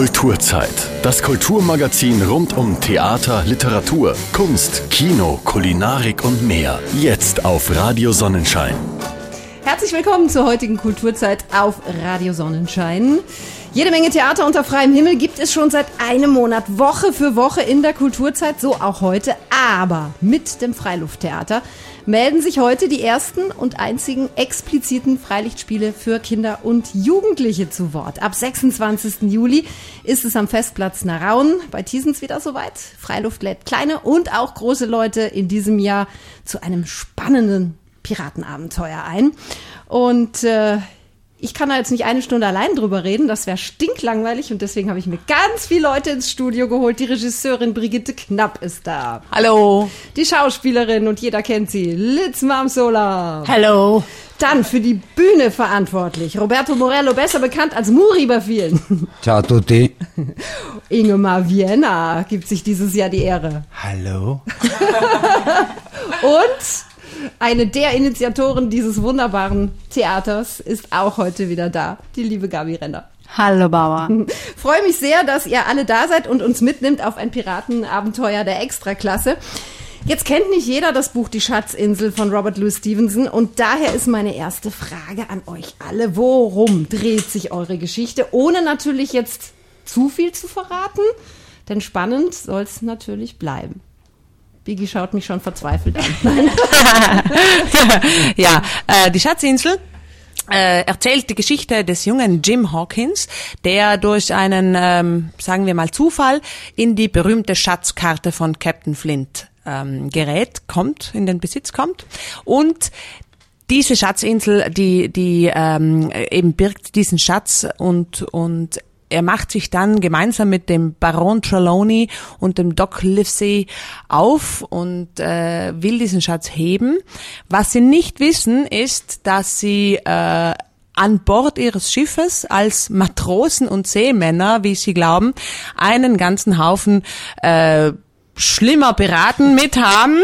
Kulturzeit. Das Kulturmagazin rund um Theater, Literatur, Kunst, Kino, Kulinarik und mehr. Jetzt auf Radio Sonnenschein. Herzlich willkommen zur heutigen Kulturzeit auf Radio Sonnenschein. Jede Menge Theater unter freiem Himmel gibt es schon seit einem Monat, Woche für Woche in der Kulturzeit, so auch heute. Aber mit dem Freilufttheater melden sich heute die ersten und einzigen expliziten Freilichtspiele für Kinder und Jugendliche zu Wort. Ab 26. Juli ist es am Festplatz Narauen bei Thiesens wieder soweit. Freiluft lädt kleine und auch große Leute in diesem Jahr zu einem spannenden Piratenabenteuer ein. Und äh, ich kann da jetzt nicht eine Stunde allein drüber reden, das wäre stinklangweilig und deswegen habe ich mir ganz viele Leute ins Studio geholt. Die Regisseurin Brigitte Knapp ist da. Hallo. Die Schauspielerin und jeder kennt sie, Liz Mamsola. Hallo. Dann für die Bühne verantwortlich, Roberto Morello, besser bekannt als Muri bei vielen. Ciao a tutti. Ingemar Vienna gibt sich dieses Jahr die Ehre. Hallo. Und eine der Initiatoren dieses wunderbaren Theaters ist auch heute wieder da, die liebe Gabi Renner. Hallo Bauer. Freue mich sehr, dass ihr alle da seid und uns mitnimmt auf ein Piratenabenteuer der Extraklasse. Jetzt kennt nicht jeder das Buch Die Schatzinsel von Robert Louis Stevenson und daher ist meine erste Frage an euch alle. Worum dreht sich eure Geschichte, ohne natürlich jetzt zu viel zu verraten? Denn spannend soll es natürlich bleiben. Biggie schaut mich schon verzweifelt an. ja, äh, die Schatzinsel äh, erzählt die Geschichte des jungen Jim Hawkins, der durch einen, ähm, sagen wir mal, Zufall in die berühmte Schatzkarte von Captain Flint ähm, gerät, kommt, in den Besitz kommt und diese Schatzinsel, die, die ähm, eben birgt diesen Schatz und, und er macht sich dann gemeinsam mit dem Baron Trelawney und dem Doc Livesey auf und äh, will diesen Schatz heben. Was sie nicht wissen, ist, dass sie äh, an Bord ihres Schiffes als Matrosen und Seemänner, wie sie glauben, einen ganzen Haufen äh, schlimmer Piraten mit haben.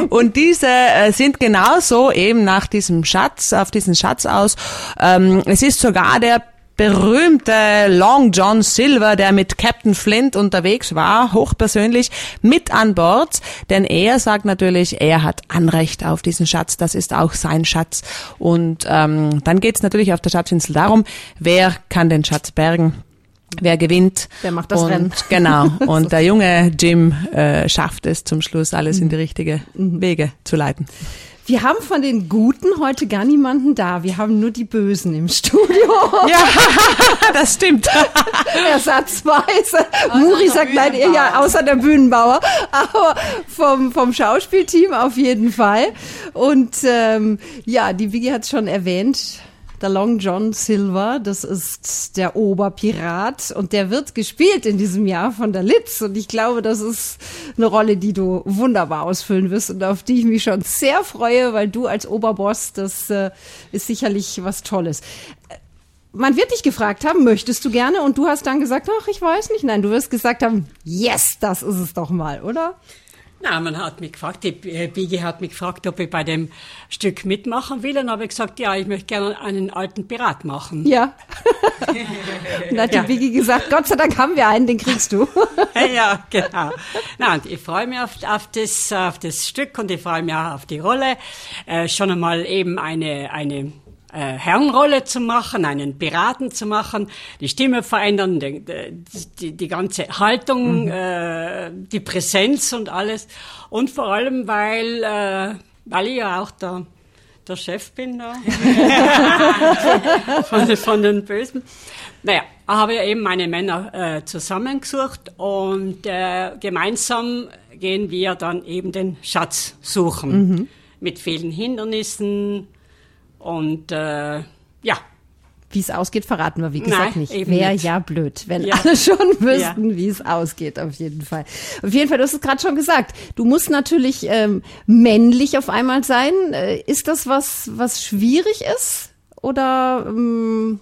und diese äh, sind genauso eben nach diesem Schatz, auf diesen Schatz aus. Ähm, es ist sogar der berühmte Long John Silver, der mit Captain Flint unterwegs war, hochpersönlich mit an Bord, denn er sagt natürlich, er hat Anrecht auf diesen Schatz, das ist auch sein Schatz. Und ähm, dann geht es natürlich auf der Schatzinsel darum, wer kann den Schatz bergen. Wer gewinnt? Wer macht das und, Rennen? Genau. Und der junge Jim äh, schafft es zum Schluss, alles in die richtige Wege zu leiten. Wir haben von den Guten heute gar niemanden da. Wir haben nur die Bösen im Studio. Ja, das stimmt. Ersatzweise. Muri sagt nein, ja, außer der Bühnenbauer. Aber vom, vom Schauspielteam auf jeden Fall. Und ähm, ja, die Vicky hat es schon erwähnt. Der Long John Silver, das ist der Oberpirat und der wird gespielt in diesem Jahr von der Litz und ich glaube, das ist eine Rolle, die du wunderbar ausfüllen wirst und auf die ich mich schon sehr freue, weil du als Oberboss, das äh, ist sicherlich was Tolles. Man wird dich gefragt haben, möchtest du gerne? Und du hast dann gesagt, ach, ich weiß nicht. Nein, du wirst gesagt haben, yes, das ist es doch mal, oder? Na, man hat mich gefragt, die äh, Bigi hat mich gefragt, ob ich bei dem Stück mitmachen will. Und habe ich gesagt, ja, ich möchte gerne einen alten Pirat machen. Ja. und hat die Bigi gesagt, Gott sei Dank haben wir einen, den kriegst du. ja, genau. Na, und ich freue mich auf, auf, das, auf das Stück und ich freue mich auch auf die Rolle. Äh, schon einmal eben eine, eine äh, Herrenrolle zu machen, einen Piraten zu machen, die Stimme verändern, die, die, die ganze Haltung, mhm. äh, die Präsenz und alles. Und vor allem, weil, äh, weil ich ja auch der, der Chef bin da von, von den Bösen. Naja, habe ja eben meine Männer äh, zusammengesucht und äh, gemeinsam gehen wir dann eben den Schatz suchen. Mhm. Mit vielen Hindernissen, und äh, ja. Wie es ausgeht, verraten wir, wie gesagt, Nein, nicht. Wäre ja blöd, wenn ja. alle schon wüssten, ja. wie es ausgeht, auf jeden Fall. Auf jeden Fall, du hast es gerade schon gesagt, du musst natürlich ähm, männlich auf einmal sein. Äh, ist das was, was schwierig ist? Oder ähm,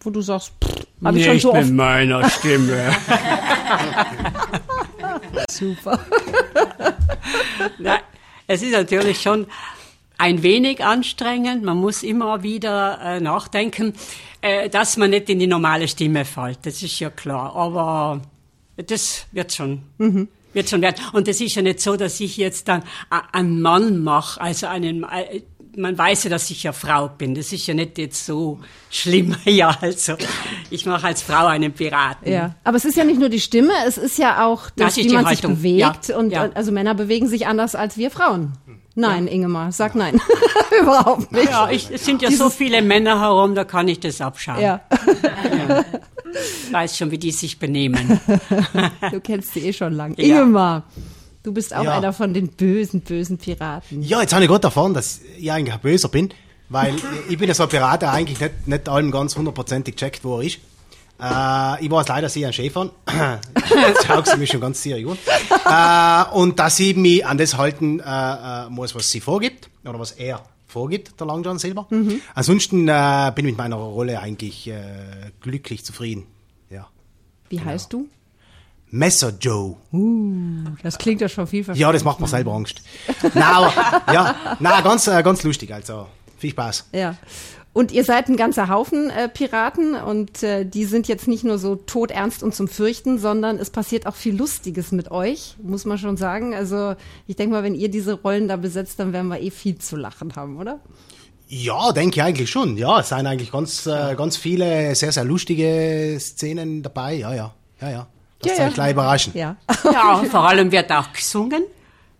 wo du sagst, habe ich schon so oft... mit meiner Stimme. Super. Nein, es ist natürlich schon ein wenig anstrengend. Man muss immer wieder äh, nachdenken, äh, dass man nicht in die normale Stimme fällt. Das ist ja klar. Aber das wird schon. Mhm. Wird schon werden. Und es ist ja nicht so, dass ich jetzt dann einen Mann mache, also einen, äh, man weiß ja, dass ich ja Frau bin. Das ist ja nicht jetzt so schlimm. Ja, also ich mache als Frau einen Piraten. Ja, aber es ist ja nicht nur die Stimme, es ist ja auch, das, das wie man Haltung. sich bewegt. Ja. Und ja. also Männer bewegen sich anders als wir Frauen. Nein, ja. Ingemar, sag nein. Überhaupt nicht. Ja, ich, es sind ja Dieses so viele Männer herum, da kann ich das abschauen. Ja. ja. Ich weiß schon, wie die sich benehmen. du kennst sie eh schon lang. Ja. Ingemar. Du bist auch ja. einer von den bösen, bösen Piraten. Ja, jetzt habe ich gerade erfahren, dass ich eigentlich ein Böser bin, weil ich bin ja so ein Pirat, der eigentlich nicht, nicht allem ganz hundertprozentig checkt, wo er ist. Äh, ich weiß leider sehr ein Schäfer. Jetzt schaut sie mich schon ganz sehr gut. Äh, und dass ich mich an das halten äh, äh, muss, was sie vorgibt, oder was er vorgibt, der Long John Silver. Mhm. Ansonsten äh, bin ich mit meiner Rolle eigentlich äh, glücklich zufrieden. Ja. Wie genau. heißt du? Messer Joe. Uh, das klingt ja schon viel Ja, das macht mir selber Angst. na, aber, ja, na, ganz, äh, ganz lustig, also viel Spaß. Ja. Und ihr seid ein ganzer Haufen äh, Piraten und äh, die sind jetzt nicht nur so todernst und zum Fürchten, sondern es passiert auch viel Lustiges mit euch, muss man schon sagen. Also ich denke mal, wenn ihr diese Rollen da besetzt, dann werden wir eh viel zu lachen haben, oder? Ja, denke ich eigentlich schon. Ja, es sind eigentlich ganz, äh, ganz viele sehr, sehr lustige Szenen dabei. Ja, ja, ja, ja. Das ja, ja. gleich überraschen. Ja. ja, vor allem wird auch gesungen.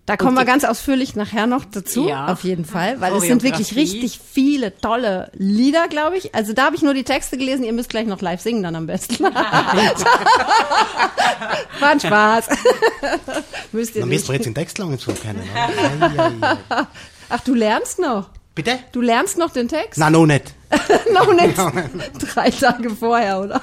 Da kommen wir ganz ausführlich nachher noch dazu, ja. auf jeden Fall, weil es sind wirklich richtig viele tolle Lieder, glaube ich. Also da habe ich nur die Texte gelesen, ihr müsst gleich noch live singen dann am besten. War ein Spaß. müsst ihr Dann müsst ihr jetzt den Text lang zu kennen. Ach, du lernst noch? Bitte? Du lernst noch den Text? Na, noch nicht. noch nicht. Drei Tage vorher, oder?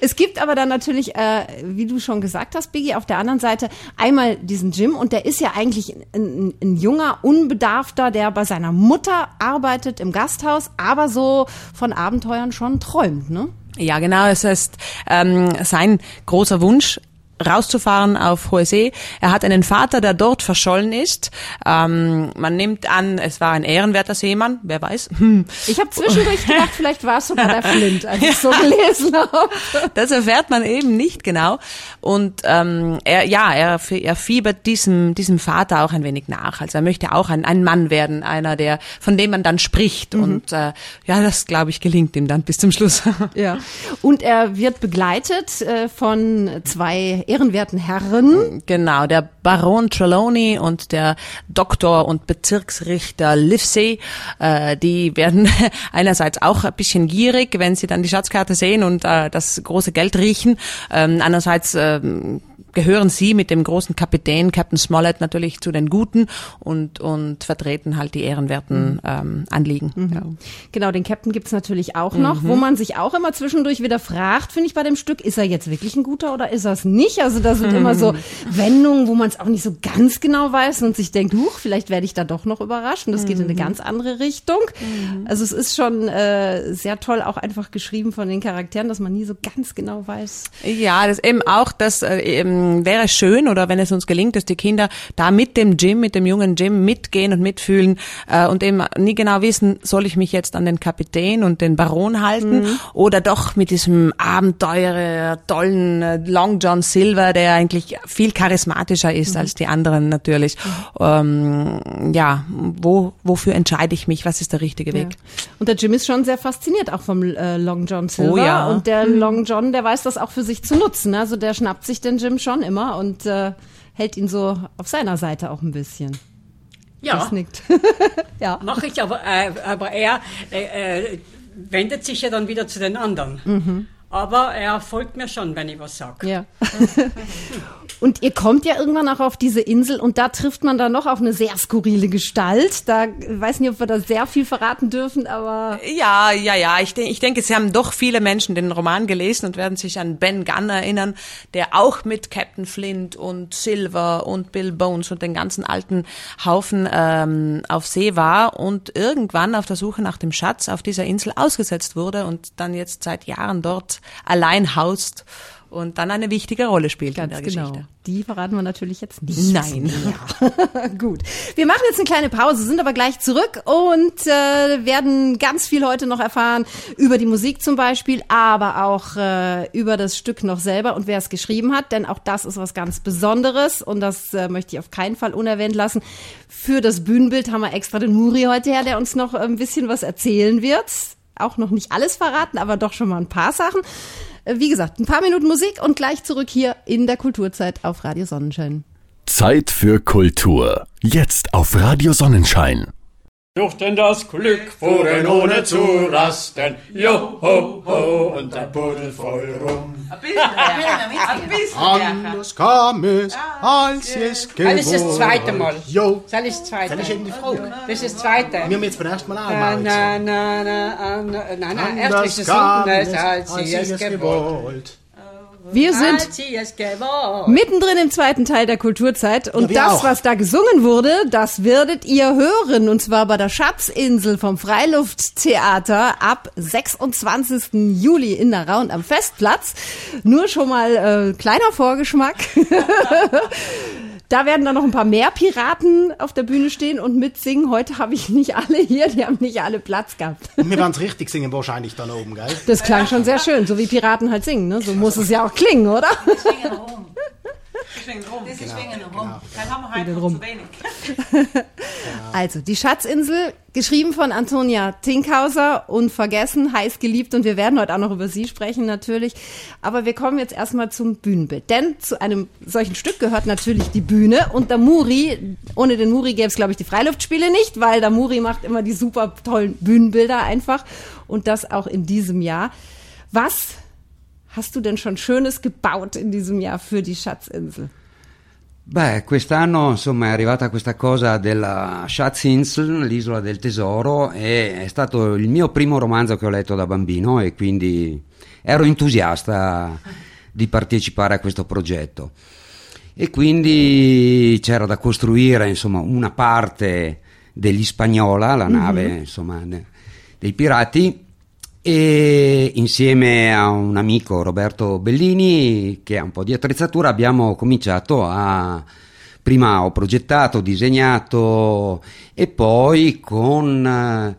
Es gibt aber dann natürlich, äh, wie du schon gesagt hast, Biggie, auf der anderen Seite einmal diesen Jim und der ist ja eigentlich ein, ein junger, unbedarfter, der bei seiner Mutter arbeitet im Gasthaus, aber so von Abenteuern schon träumt, ne? Ja, genau. Es ist ähm, sein großer Wunsch, rauszufahren auf hohe See. Er hat einen Vater, der dort verschollen ist. Ähm, man nimmt an, es war ein ehrenwerter Seemann, wer weiß. Hm. Ich habe zwischendurch gedacht, vielleicht war es sogar der Flint, als ich so gelesen habe. Das erfährt man eben nicht genau. Und ähm, er, ja, er, er fiebert diesem, diesem Vater auch ein wenig nach. Also er möchte auch ein, ein Mann werden, einer, der, von dem man dann spricht. Mhm. Und äh, ja, das glaube ich gelingt ihm dann bis zum Schluss. Ja. Und er wird begleitet äh, von zwei ehrenwerten Herren. Genau, der Baron Trelawney und der Doktor und Bezirksrichter Livesey, äh, die werden einerseits auch ein bisschen gierig, wenn sie dann die Schatzkarte sehen und äh, das große Geld riechen. Ähm, andererseits äh, gehören sie mit dem großen Kapitän, Captain Smollett, natürlich zu den Guten und, und vertreten halt die ehrenwerten mhm. ähm, Anliegen. Mhm. Ja. Genau, den Captain gibt's natürlich auch noch, mhm. wo man sich auch immer zwischendurch wieder fragt, finde ich bei dem Stück, ist er jetzt wirklich ein Guter oder ist er es nicht? Also da sind immer so Wendungen, wo man es auch nicht so ganz genau weiß und sich denkt, huch, vielleicht werde ich da doch noch überrascht und das geht in eine mhm. ganz andere Richtung. Mhm. Also es ist schon äh, sehr toll auch einfach geschrieben von den Charakteren, dass man nie so ganz genau weiß. Ja, das eben auch, dass äh, eben wäre schön oder wenn es uns gelingt, dass die Kinder da mit dem Jim, mit dem jungen Jim mitgehen und mitfühlen äh, und eben nie genau wissen, soll ich mich jetzt an den Kapitän und den Baron halten mhm. oder doch mit diesem Abenteurer, tollen äh, Long John Silver, der eigentlich viel charismatischer ist mhm. als die anderen natürlich. Mhm. Ähm, ja, wo, wofür entscheide ich mich? Was ist der richtige Weg? Ja. Und der Jim ist schon sehr fasziniert auch vom äh, Long John Silver. Oh, ja. Und der mhm. Long John, der weiß das auch für sich zu nutzen. Also der schnappt sich den Jim schon schon immer und äh, hält ihn so auf seiner Seite auch ein bisschen. Ja. Das nickt. ja. Mache ich, aber, äh, aber er äh, äh, wendet sich ja dann wieder zu den anderen. Mhm. Aber er folgt mir schon, wenn ich was sage. Ja. und ihr kommt ja irgendwann auch auf diese Insel und da trifft man dann noch auf eine sehr skurrile Gestalt. Da weiß nicht, ob wir da sehr viel verraten dürfen, aber. Ja, ja, ja. Ich, denke, ich denke, es haben doch viele Menschen den Roman gelesen und werden sich an Ben Gunn erinnern, der auch mit Captain Flint und Silver und Bill Bones und den ganzen alten Haufen ähm, auf See war und irgendwann auf der Suche nach dem Schatz auf dieser Insel ausgesetzt wurde und dann jetzt seit Jahren dort allein haust und dann eine wichtige Rolle spielt Ganz in der genau. Geschichte. Die verraten wir natürlich jetzt nicht. Nein. Ja. Gut. Wir machen jetzt eine kleine Pause, sind aber gleich zurück und äh, werden ganz viel heute noch erfahren über die Musik zum Beispiel, aber auch äh, über das Stück noch selber und wer es geschrieben hat, denn auch das ist was ganz Besonderes und das äh, möchte ich auf keinen Fall unerwähnt lassen. Für das Bühnenbild haben wir extra den Muri heute her, der uns noch ein bisschen was erzählen wird. Auch noch nicht alles verraten, aber doch schon mal ein paar Sachen. Wie gesagt, ein paar Minuten Musik und gleich zurück hier in der Kulturzeit auf Radio Sonnenschein. Zeit für Kultur. Jetzt auf Radio Sonnenschein. Durch denn das Glück fuhren ohne zu rasten. Jo, ho, ho, und der Buddel voll rum. Anders kam es, als es gewollt. Das ist das zweite Mal. Jo. Das ist das zweite. Das ist eben die Frage. Das ist das zweite. Wir haben jetzt beim ersten Mal auch Na, mal na, na, na, na, erst ist es kam unten, es, als sie es gewollt. Wir sind mittendrin im zweiten Teil der Kulturzeit und Ja, das, auch. was da gesungen wurde, das werdet ihr hören und zwar bei der Schatzinsel vom Freilufttheater ab 26. Juli in der Raun am Festplatz. Nur schon mal äh, kleiner Vorgeschmack. Da werden dann noch ein paar mehr Piraten auf der Bühne stehen und mitsingen. Heute habe ich nicht alle hier, die haben nicht alle Platz gehabt. Und wir werden es richtig singen wahrscheinlich dann oben, gell? Das klang schon sehr schön, so wie Piraten halt singen. Ne? So muss es ja auch klingen, oder? Also, die Schatzinsel, geschrieben von Antonia Tinkhauser, unvergessen, heiß geliebt. Und wir werden heute auch noch über sie sprechen natürlich. Aber wir kommen jetzt erstmal zum Bühnenbild. Denn zu einem solchen Stück gehört natürlich die Bühne und der Muri, ohne den Muri gäbe es glaube ich die Freiluftspiele nicht, weil der Muri macht immer die super tollen Bühnenbilder einfach. Und das auch in diesem Jahr. Was hast du denn schon Schönes gebaut in diesem Jahr für die Schatzinsel? Beh, quest'anno insomma è arrivata questa cosa della Schatzinsel, l'isola del tesoro, e è stato il mio primo romanzo che ho letto da bambino e quindi ero entusiasta di partecipare a questo progetto. E quindi c'era da costruire insomma una parte degli Spagnola, la nave insomma ne- dei pirati, e insieme a un amico Roberto Bellini che ha un po' di attrezzatura abbiamo cominciato a prima ho progettato, disegnato e poi con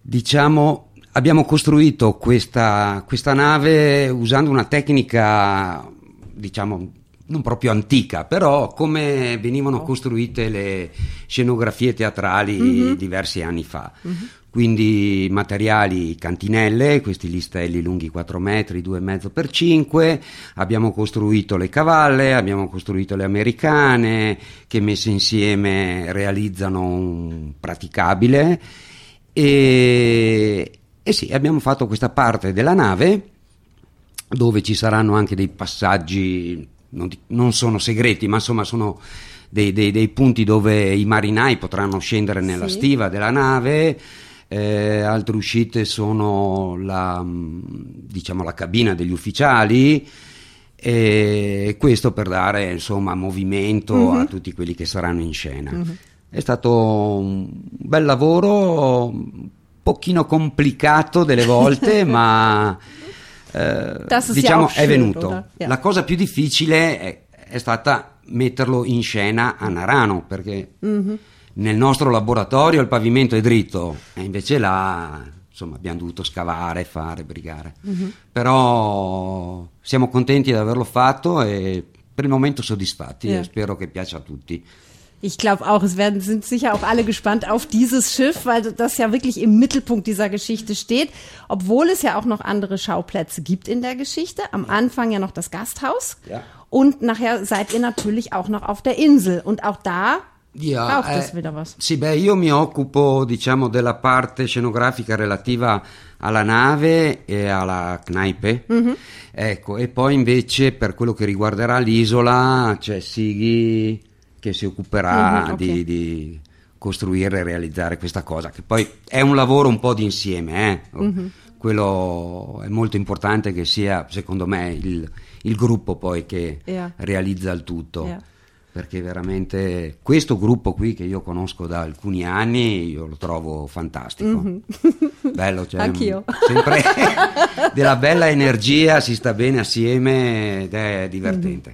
diciamo abbiamo costruito questa, questa nave usando una tecnica diciamo non proprio antica, però come venivano costruite le scenografie teatrali diversi anni fa. Quindi materiali cantinelle, questi listelli lunghi 4 metri, 2,5 per 5, abbiamo costruito le cavalle, abbiamo costruito le americane che messe insieme realizzano un praticabile. E, e sì, abbiamo fatto questa parte della nave dove ci saranno anche dei passaggi, non, di- non sono segreti, ma insomma sono dei, dei- dei punti dove i marinai potranno scendere nella Sì. stiva della nave. eh, altre uscite sono la, mm, diciamo, la cabina degli ufficiali e questo per dare insomma movimento a tutti quelli che saranno in scena. È stato un bel lavoro, un pochino complicato delle volte, ma eh, diciamo è venuto. La cosa più difficile è, è stata metterlo in scena a Narano, perché Mhm. nel nostro laboratorio il pavimento è dritto, e invece là insomma abbiamo dovuto scavare, fare, brigare. Mhm. Però siamo contenti di averlo fatto e per il momento soddisfatti Ja. e spero che piaccia a tutti. Ich glaube auch, es werden, sind sicher auch alle gespannt auf dieses Schiff, weil das ja wirklich im Mittelpunkt dieser Geschichte steht, obwohl es ja auch noch andere Schauplätze gibt in der Geschichte. Am Anfang ja noch das Gasthaus. Ja. Und nachher seid ihr natürlich auch noch auf der Insel. Und auch da Ja, braucht es eh, wieder was. Sì, beh, io mi occupo, diciamo, della parte scenografica relativa alla nave e alla knaipe. Ecco, e poi invece per quello che riguarderà l'isola c'è Sighi che si occuperà Mhm, ok. di, di costruire e realizzare questa cosa, che poi è un lavoro un po' di insieme, eh. Mhm. Quello è molto importante che sia, secondo me, il, il gruppo poi che Ja. realizza il tutto. Ja. perché veramente questo gruppo qui che io conosco da alcuni anni io lo trovo fantastico. Bello, cioè, Anch'io. sempre della bella energia, si sta bene assieme ed è divertente.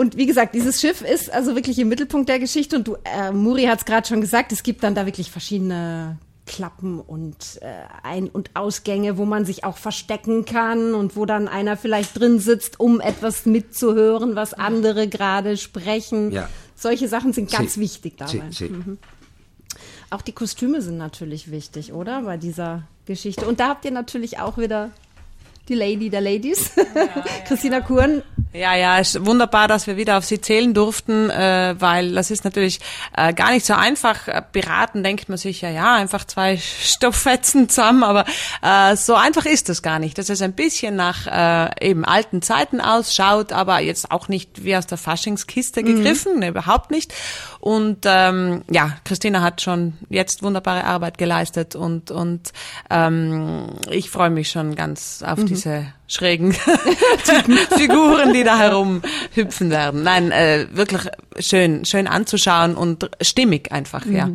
Und wie gesagt, dieses Schiff ist also wirklich im Mittelpunkt der Geschichte und du, äh, Muri hat es gerade schon gesagt, es gibt dann da wirklich verschiedene Klappen und äh, Ein- und Ausgänge, wo man sich auch verstecken kann und wo dann einer vielleicht drin sitzt, um etwas mitzuhören, was andere gerade sprechen. Ja. Solche Sachen sind ganz Sì, wichtig dabei. sì, sì. Auch die Kostüme sind natürlich wichtig, oder? Bei dieser Geschichte. Und da habt ihr natürlich auch wieder die Lady der Ladies, Christina Kuhn. Ja, ja, es ist wunderbar, dass wir wieder auf sie zählen durften, äh, weil das ist natürlich äh, gar nicht so einfach. Äh, Piraten denkt man sich ja, ja, einfach zwei Stofffetzen zusammen, aber äh, so einfach ist das gar nicht. Das ist ein bisschen nach äh, eben alten Zeiten ausschaut, aber jetzt auch nicht wie aus der Faschingskiste gegriffen, ne, überhaupt nicht. Und ähm, ja, Christina hat schon jetzt wunderbare Arbeit geleistet und und ähm, ich freue mich schon ganz auf diese schrägen Figuren, die da herum hüpfen werden. Nein, äh, wirklich schön, schön anzuschauen und stimmig einfach, ja.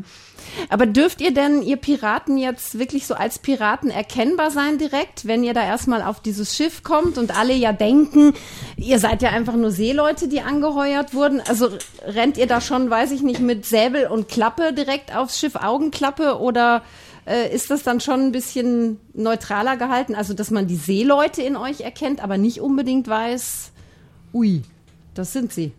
Aber dürft ihr denn, ihr Piraten, jetzt wirklich so als Piraten erkennbar sein direkt, wenn ihr da erstmal auf dieses Schiff kommt und alle ja denken, ihr seid ja einfach nur Seeleute, die angeheuert wurden? Also rennt ihr da schon, weiß ich nicht, mit Säbel und Klappe direkt aufs Schiff, Augenklappe oder äh, ist das dann schon ein bisschen neutraler gehalten? Also, dass man die Seeleute in euch erkennt, aber nicht unbedingt weiß, ui, das sind sie.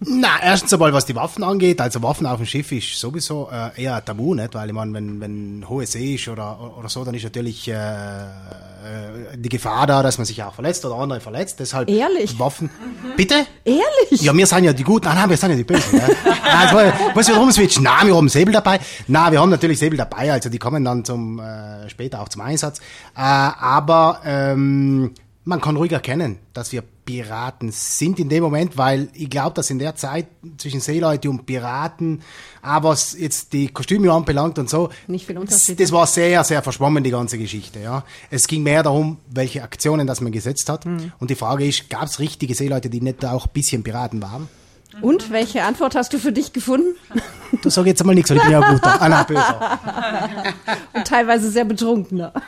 Na, erstens einmal, was die Waffen angeht, also Waffen auf dem Schiff ist sowieso äh, eher tabu, nicht? Weil ich meine, wenn, wenn hohe See ist oder, oder so, dann ist natürlich äh, äh, die Gefahr da, dass man sich auch verletzt oder andere verletzt. Deshalb Ehrlich? Waffen. Bitte? Ehrlich? Ja, wir sind ja die Guten. Ah, nein, wir sind ja die Bösen. Nein, jetzt muss ich rumswitchen. Nein, wir haben Säbel dabei. Nein, wir haben natürlich Säbel dabei, also die kommen dann zum äh, später auch zum Einsatz. Äh, aber ähm, man kann ruhig erkennen, dass wir Piraten sind in dem Moment, weil ich glaube, dass in der Zeit zwischen Seeleute und Piraten, aber was jetzt die Kostüme anbelangt und so, Nicht viel Unterschied. das war sehr, sehr verschwommen, die ganze Geschichte. Ja. Es ging mehr darum, welche Aktionen das man gesetzt hat. Mhm. Und die Frage ist, gab es richtige Seeleute, die nicht auch ein bisschen Piraten waren? Und welche Antwort hast du für dich gefunden? Du sag jetzt mal nichts, weil ich bin ja guter. Ah, nein, böser. Und teilweise sehr betrunkener.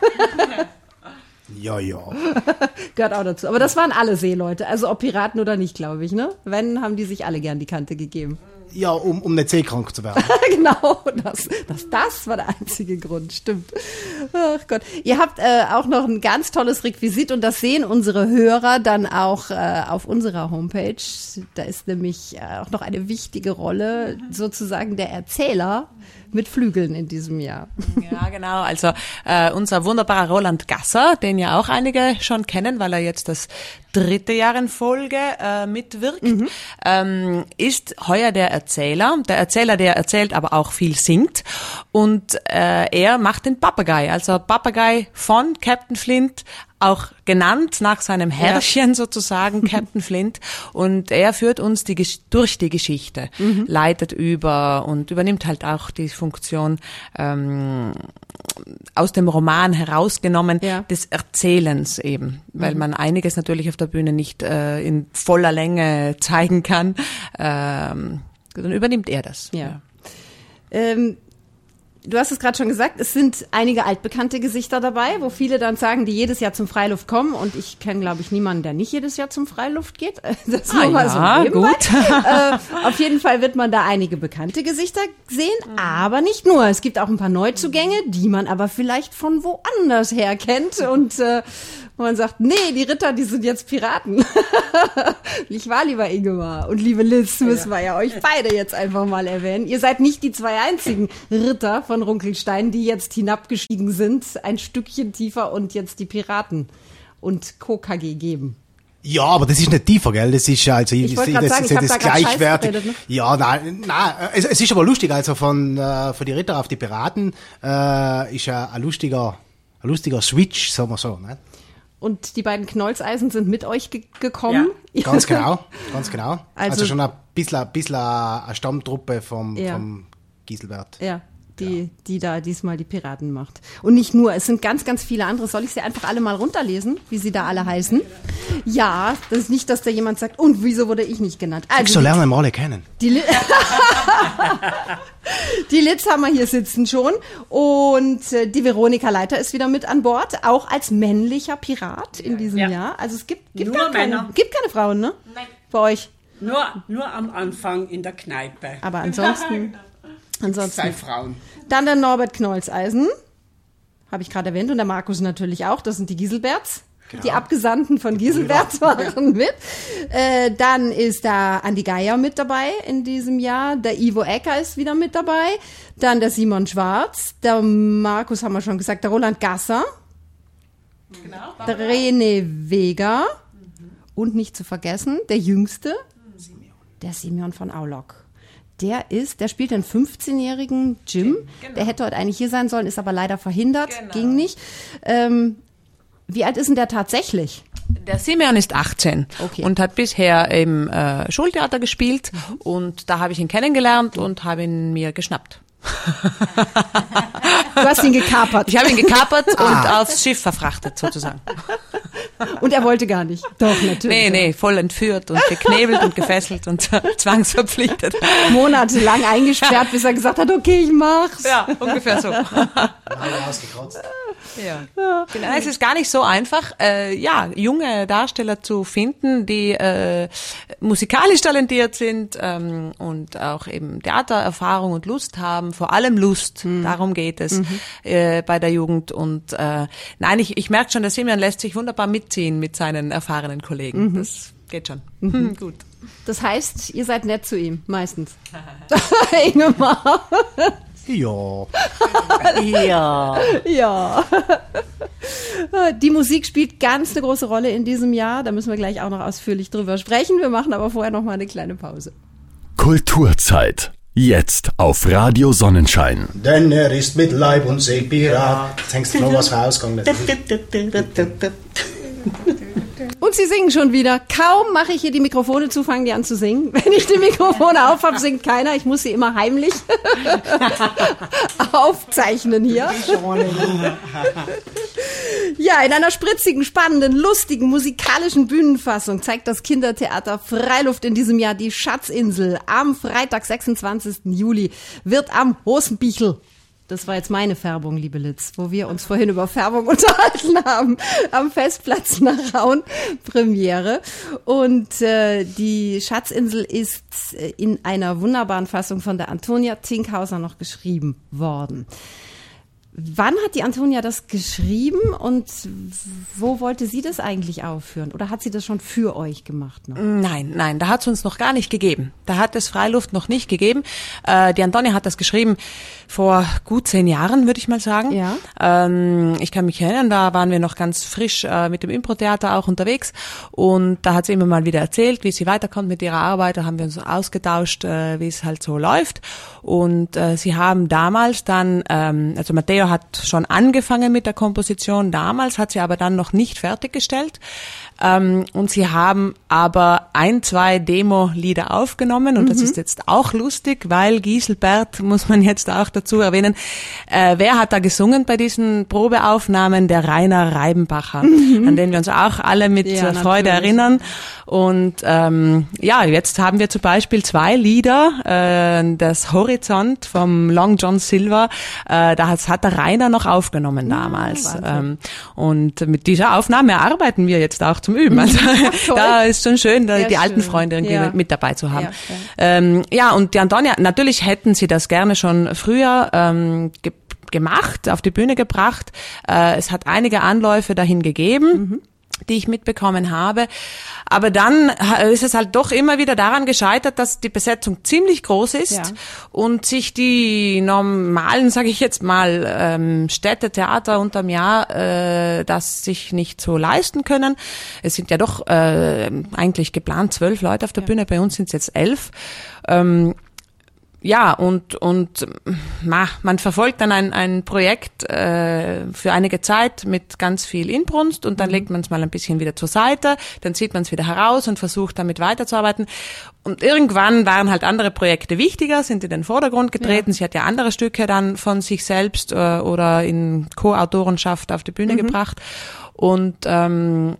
Ja, ja. Gehört auch dazu. Aber das waren alle Seeleute. Also ob Piraten oder nicht, glaube ich, ne? Wenn, haben die sich alle gern die Kante gegeben. Ja, um, um nicht seekrank zu werden. genau, das, das, das war der einzige Grund, stimmt. Ach Gott. Ihr habt äh, auch noch ein ganz tolles Requisit und das sehen unsere Hörer dann auch äh, auf unserer Homepage. Da ist nämlich äh, auch noch eine wichtige Rolle, sozusagen der Erzähler mit Flügeln in diesem Jahr. Ja, genau. Also äh, unser wunderbarer Roland Gasser, den ja auch einige schon kennen, weil er jetzt das dritte Jahr in Folge äh, mitwirkt, ähm, ist heuer der Erzähler. Der Erzähler, der erzählt, aber auch viel singt. Und äh, er macht den Papagei, also Papagei von Captain Flint, auch genannt nach seinem Herrchen sozusagen, Captain Flint. Und er führt uns die, durch die Geschichte, leitet über und übernimmt halt auch die Funktion ähm, aus dem Roman herausgenommen Ja. des Erzählens eben, weil man einiges natürlich auf der Bühne nicht äh, in voller Länge zeigen kann. Ähm, dann übernimmt er das. Ja. Ähm, du hast es gerade schon gesagt, es sind einige altbekannte Gesichter dabei, wo viele dann sagen, die jedes Jahr zum Freiluft kommen. Und ich kenne, glaube ich, niemanden, der nicht jedes Jahr zum Freiluft geht. Das Ah, nur mal ja, so gut. äh, auf jeden Fall wird man da einige bekannte Gesichter sehen, aber nicht nur. Es gibt auch ein paar Neuzugänge, die man aber vielleicht von woanders her kennt. Und äh, wo man sagt, nee, die Ritter, die sind jetzt Piraten. ich war lieber Ingemar und liebe Liz, müssen wir ja euch beide jetzt einfach mal erwähnen. Ihr seid nicht die zwei einzigen Ritter von Runkelstein, die jetzt hinabgestiegen sind, ein Stückchen tiefer und jetzt die Piraten und KKG geben. Ja, aber das ist nicht tiefer, gell? Das ist also, Ich grad das, sagen, ich das da gleichwertig. geredet, ne? Ja, nein, nein, es, es ist aber lustig, also von, äh, von die Ritter auf die Piraten, äh, ist ja ein lustiger, ein lustiger Switch, sagen wir so, ne? Und die beiden Knollseisen sind mit euch ge gekommen. Ganz genau, ganz genau. Also- Also, schon ein bisschen, ein bisschen eine Stammtruppe vom, Ja. vom Giselbert. Ja. die, die da diesmal die Piraten macht. Und nicht nur, es sind ganz, ganz viele andere. Soll ich sie einfach alle mal runterlesen, wie sie da alle heißen? Ja, das ist nicht, dass da jemand sagt, und wieso wurde ich nicht genannt? So lernen wir alle kennen. Die, Li die Litz haben wir hier sitzen schon. Und äh, die Veronika Leiter ist wieder mit an Bord, auch als männlicher Pirat in diesem Ja. Jahr. Also es gibt, gibt, Nur keine, Männer. gibt keine Frauen, ne? Nein. Bei euch. Nur, nur am Anfang in der Kneipe. Aber ansonsten, Zwei ansonsten. Frauen. Dann der Norbert Knollseisen, habe ich gerade erwähnt, und der Markus natürlich auch. Das sind die Giselberts. Die Abgesandten von Giselberts waren mit. Äh, dann ist da Andi Geier mit dabei in diesem Jahr. Der Ivo Ecker ist wieder mit dabei. Dann der Simon Schwarz. Der Markus haben wir schon gesagt. Der Roland Gasser. Der René Vega. Und nicht zu vergessen, der Jüngste, der Simeon von Aulock. Der ist, der spielt den 15-jährigen Jim. Der hätte heute eigentlich hier sein sollen, ist aber leider verhindert, ging nicht. Ähm, wie alt ist denn der tatsächlich? Der Simeon ist 18 Okay. und hat bisher im äh, Schultheater gespielt und da habe ich ihn kennengelernt und habe ihn mir geschnappt. Du hast ihn gekapert. Ich habe ihn gekapert und aufs Schiff verfrachtet sozusagen. Und er wollte gar nicht. Doch, natürlich. Nee, nee, voll entführt und geknebelt und gefesselt und zwangsverpflichtet. Monatelang eingesperrt, bis er gesagt hat, okay, ich mach's. Ja, ungefähr so. Alle ausgekratzt. Ja. Genau, es ist gar nicht so einfach, äh, ja, junge Darsteller zu finden, die äh, musikalisch talentiert sind ähm, und auch eben Theatererfahrung und Lust haben, vor allem Lust, darum geht es äh, bei der Jugend. Und äh, nein, ich, ich merke schon, der Simeon lässt sich wunderbar mitziehen mit seinen erfahrenen Kollegen. Das geht schon. Hm, gut. Das heißt, ihr seid nett zu ihm, meistens. Ingemar. Ja. Ja. Ja. Die Musik spielt ganz eine große Rolle in diesem Jahr. Da müssen wir gleich auch noch ausführlich drüber sprechen. Wir machen aber vorher noch mal eine kleine Pause. Kulturzeit. Jetzt auf Radio Sonnenschein. Denn er ist mit Leib und Seele Pirat. Jetzt hängst du noch was rausgegangen. Und sie singen schon wieder. Kaum mache ich hier die Mikrofone zu, fangen die an zu singen. Wenn ich die Mikrofone auf habe, singt keiner. Ich muss sie immer heimlich aufzeichnen hier. Ja, in einer spritzigen, spannenden, lustigen, musikalischen Bühnenfassung zeigt das Kindertheater Freiluft in diesem Jahr die Schatzinsel. Am Freitag, 26. Juli, wird am Hosenbichel das war jetzt meine Färbung, liebe Litz, wo wir uns vorhin über Färbung unterhalten haben, am Festplatz nach Raun Premiere. Und äh, die Schatzinsel ist äh, in einer wunderbaren Fassung von der Antonia Tinkhauser noch geschrieben worden. Wann hat die Antonia das geschrieben und wo wollte sie das eigentlich aufführen? Oder hat sie das schon für euch gemacht? Noch? Nein, nein, da hat es uns noch gar nicht gegeben. Da hat es Freiluft noch nicht gegeben. Äh, die Antonia hat das geschrieben vor gut zehn Jahren, würde ich mal sagen. Ja. Ähm, ich kann mich erinnern, da waren wir noch ganz frisch äh, mit dem Impro-Theater auch unterwegs und da hat sie immer mal wieder erzählt, wie sie weiterkommt mit ihrer Arbeit. Da haben wir uns ausgetauscht, äh, wie es halt so läuft. Und äh, sie haben damals dann, ähm, also Matteo hat schon angefangen mit der Komposition damals, hat sie aber dann noch nicht fertiggestellt. Ähm, und sie haben aber ein, zwei Demo-Lieder aufgenommen und das ist jetzt auch lustig, weil Giselbert, muss man jetzt auch dazu erwähnen, äh, wer hat da gesungen bei diesen Probeaufnahmen? Der Rainer Reibenbacher, an den wir uns auch alle mit Ja, äh, Freude natürlich. erinnern. Und ähm, ja, jetzt haben wir zum Beispiel zwei Lieder, äh, das Horizont vom Long John Silver, äh, das hat der Rainer noch aufgenommen damals. ähm, und mit dieser Aufnahme arbeiten wir jetzt auch zum Üben. Also toll. da ist schon schön, da Ja, die alten schön. Freunde irgendwie Ja. mit dabei zu haben. Ja, ja. Ähm, ja, und die Antonia, natürlich hätten sie das gerne schon früher ähm, ge gemacht, auf die Bühne gebracht. Äh, es hat einige Anläufe dahin gegeben. Die ich mitbekommen habe. Aber dann ha- ist es halt doch immer wieder daran gescheitert, dass die Besetzung ziemlich groß ist Ja. und sich die normalen, sage ich jetzt mal, ähm, Städte, Theater unterm Jahr äh, das sich nicht so leisten können. Es sind ja doch äh, eigentlich geplant zwölf Leute auf der Bühne, bei uns sind es jetzt elf. Ähm, ja, und, und ma, man verfolgt dann ein, ein Projekt äh, für einige Zeit mit ganz viel Inbrunst und dann legt man es mal ein bisschen wieder zur Seite, dann zieht man es wieder heraus und versucht damit weiterzuarbeiten. Und irgendwann waren halt andere Projekte wichtiger, sind in den Vordergrund getreten. Sie hat ja andere Stücke dann von sich selbst äh, oder in Co-Autorenschaft auf die Bühne gebracht. Und ähm,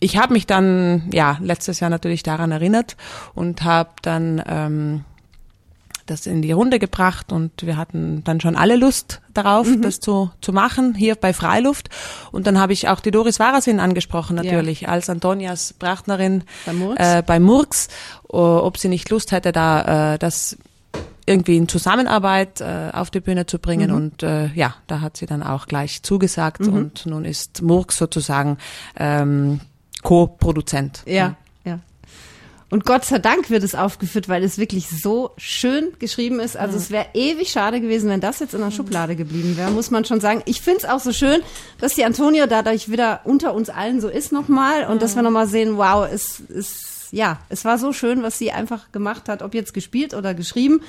ich habe mich dann, ja, letztes Jahr natürlich daran erinnert und habe dann ähm, das in die Runde gebracht und wir hatten dann schon alle Lust darauf, das zu, zu machen, hier bei Freiluft. Und dann habe ich auch die Doris Warasin angesprochen natürlich, als Antonias Prachtnerin Bei Murks? Äh, bei Murks, o- ob sie nicht Lust hätte, da äh, das irgendwie in Zusammenarbeit äh, auf die Bühne zu Mhm. bringen. Und äh, ja, da hat sie dann auch gleich zugesagt und nun ist Murks sozusagen ähm, Co-Produzent. Ja, ja. Und Gott sei Dank wird es aufgeführt, weil es wirklich so schön geschrieben ist. Also es wäre ewig schade gewesen, wenn das jetzt in der Schublade geblieben wäre, muss man schon sagen. Ich finde es auch so schön, dass die Antonio dadurch wieder unter uns allen so ist nochmal und dass wir nochmal sehen, wow, es ist, ja, es war so schön, was sie einfach gemacht hat, ob jetzt gespielt oder geschrieben.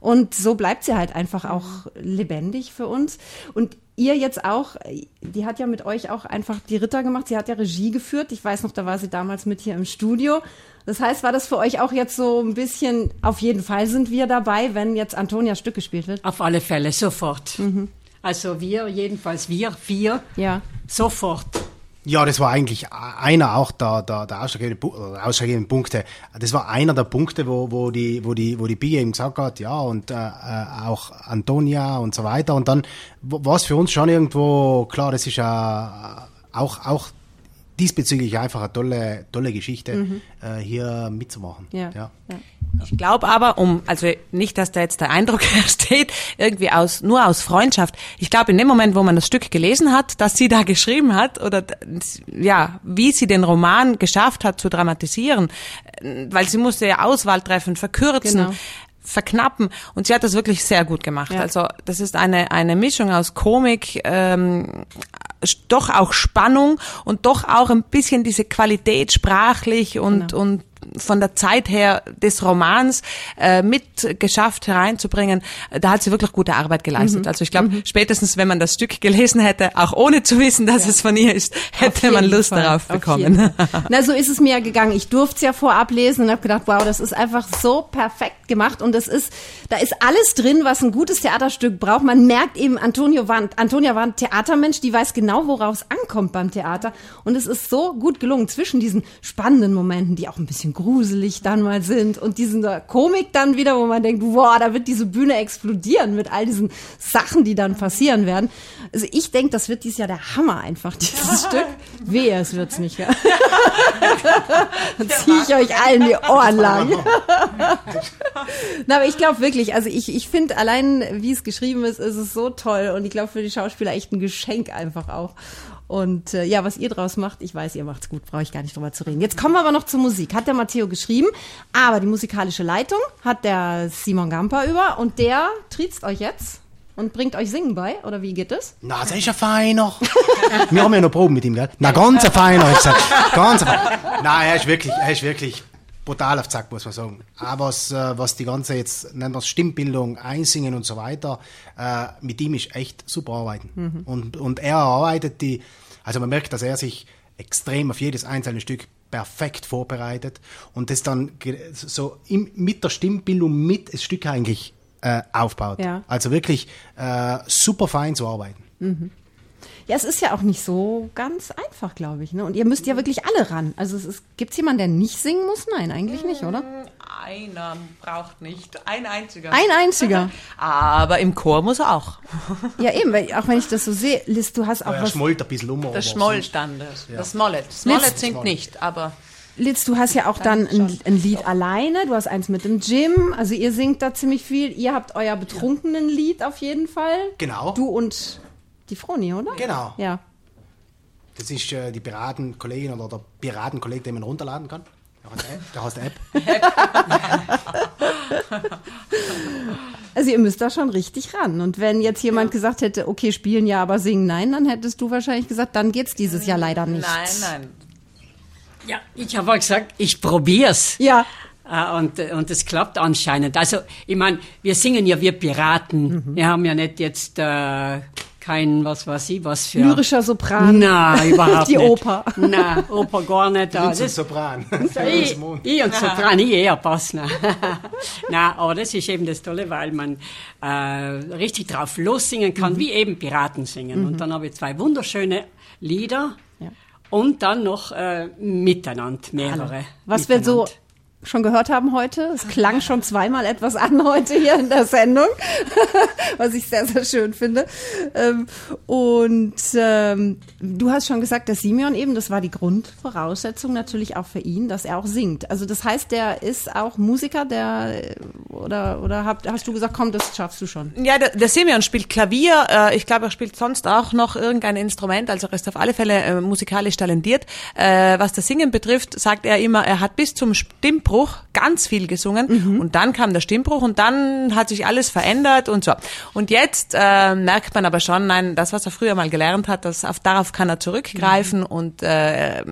Und so bleibt sie halt einfach auch lebendig für uns. Und ihr jetzt auch, die hat ja mit euch auch einfach die Ritter gemacht. Sie hat ja Regie geführt. Ich weiß noch, da war sie damals mit hier im Studio. Das heißt, war das für euch auch jetzt so ein bisschen, auf jeden Fall sind wir dabei, wenn jetzt Antonias Stück gespielt wird? Auf alle Fälle, sofort. Also wir, jedenfalls wir vier, Ja. sofort. Ja, das war eigentlich einer auch der, der, der ausschlaggebenden, oder ausschlaggebenden Punkte. Das war einer der Punkte, wo, wo die, wo die, wo die Bia eben gesagt hat, ja, und äh, äh, auch Antonia und so weiter. Und dann war es für uns schon irgendwo klar, das ist ja auch, auch diesbezüglich einfach eine tolle, tolle Geschichte, äh, hier mitzumachen. Ja. ja. Ich glaube aber, um, also nicht, dass da jetzt der Eindruck entsteht, irgendwie aus, nur aus Freundschaft. Ich glaube, in dem Moment, wo man das Stück gelesen hat, dass sie da geschrieben hat oder, ja, wie sie den Roman geschafft hat zu dramatisieren, weil sie musste ja Auswahl treffen, verkürzen. Genau. verknappen und sie hat das wirklich sehr gut gemacht. Ja. Also das ist eine eine Mischung aus Komik, ähm, doch auch Spannung und doch auch ein bisschen diese Qualität sprachlich und Genau. und von der Zeit her des Romans äh, mit geschafft hereinzubringen, da hat sie wirklich gute Arbeit geleistet. Mhm. Also ich glaube, spätestens wenn man das Stück gelesen hätte, auch ohne zu wissen, dass es von ihr ist, hätte man Lust Fall, darauf auf bekommen. Na, so ist es mir ja gegangen. Ich durfte es ja vorab lesen und habe gedacht, wow, das ist einfach so perfekt gemacht und das ist, da ist alles drin, was ein gutes Theaterstück braucht. Man merkt eben, Antonio war, Antonia war ein Theatermensch, die weiß genau, worauf es ankommt beim Theater und es ist so gut gelungen zwischen diesen spannenden Momenten, die auch ein bisschen gruselig dann mal sind und diesen Komik dann wieder, wo man denkt, wow, da wird diese Bühne explodieren mit all diesen Sachen, die dann passieren werden. Also ich denke, das wird dieses Jahr der Hammer einfach, dieses Stück. Wehe, es wird's nicht. Ja. Dann ziehe ich euch allen die Ohren lang. Na, aber ich glaube wirklich, also ich, ich finde allein, wie es geschrieben ist, ist es so toll und ich glaube für die Schauspieler echt ein Geschenk einfach auch. Und äh, ja, was ihr draus macht, ich weiß, ihr macht's gut, brauche ich gar nicht drüber zu reden. Jetzt kommen wir aber noch zur Musik. Hat der Matteo geschrieben, aber die musikalische Leitung hat der Simon Gamper über und der triezt euch jetzt und bringt euch Singen bei, oder wie geht es? Na, das ist ein Feiner. Wir haben ja noch Proben mit ihm, gell? Na, ganz ein Feiner, ich gesagt. Ganz ein Feiner. Nein, er ist wirklich, er ist wirklich brutal auf Zack, muss man sagen. Aber was, äh, was die ganze jetzt, nennen wir es Stimmbildung, Einsingen und so weiter, äh, mit ihm ist echt super arbeiten. Und, und er arbeitet die, also man merkt, dass er sich extrem auf jedes einzelne Stück perfekt vorbereitet und das dann so im, mit der Stimmbildung mit das Stück eigentlich äh, aufbaut. Ja. Also wirklich äh, super fein zu arbeiten. Ja, es ist ja auch nicht so ganz einfach, glaube ich. Ne? Und ihr müsst ja wirklich alle ran. Also es ist, gibt's jemanden, der nicht singen muss? Nein, eigentlich nicht, oder? Einer braucht nicht, ein einziger. Ein einziger. Aber im Chor muss er auch. Ja, eben, weil, auch wenn ich das so sehe, Liz, du hast auch Er was. schmollt ein bisschen um. aber Der sonst- Schmollstandes. Das Smollet. Smollet singt nicht, aber Liz, du hast ja auch dann ein, ein Lied alleine, du hast eins mit dem Jim, also ihr singt da ziemlich viel. Ihr habt euer betrunkenen Lied auf jeden Fall. Genau. Du und die Froni, oder? Genau. Ja. Das ist äh, die Piratenkollegin oder der Piratenkollege, den man runterladen kann. Der hat eine App. Also ihr müsst da schon richtig ran. Und wenn jetzt jemand gesagt hätte, okay, spielen ja, aber singen nein, dann hättest du wahrscheinlich gesagt, dann geht's dieses Jahr leider nicht. nein, nein. Ja, ich habe auch gesagt, ich probier's. Ja, Äh, und, und es klappt anscheinend. Also, ich meine, wir singen ja wie Piraten. Wir haben ja nicht jetzt äh, kein, was weiß ich, was für... Lyrischer Sopran. Na, überhaupt Die nicht. Oper. Na, Oper gar nicht. Ich bin Sopran. ich, ich und Sopran, ich eher passen. Na, aber das ist eben das Tolle, weil man äh, richtig drauf lossingen kann, wie eben Piraten singen. Und dann habe ich zwei wunderschöne Lieder Ja. und dann noch äh, miteinander, mehrere. Was wir so. Schon gehört haben heute, es klang schon zweimal etwas an heute hier in der Sendung, was ich sehr, sehr schön finde. Ähm, Und ähm, du hast schon gesagt, dass Simeon eben, das war die Grundvoraussetzung natürlich auch für ihn, dass er auch singt. Also das heißt, der ist auch Musiker, der oder oder hast du gesagt, komm, das schaffst du schon. Ja, der, der Simeon spielt Klavier. Äh, ich glaube, er spielt sonst auch noch irgendein Instrument. Also er ist auf alle Fälle äh, musikalisch talentiert. Äh, was das Singen betrifft, sagt er immer, er hat bis zum Stimmbruch ganz viel gesungen und dann kam der Stimmbruch und dann hat sich alles verändert und so. Und jetzt äh, merkt man aber schon, nein, das, was er früher mal gelernt hat, das, auf, darauf kann er zurückgreifen und äh,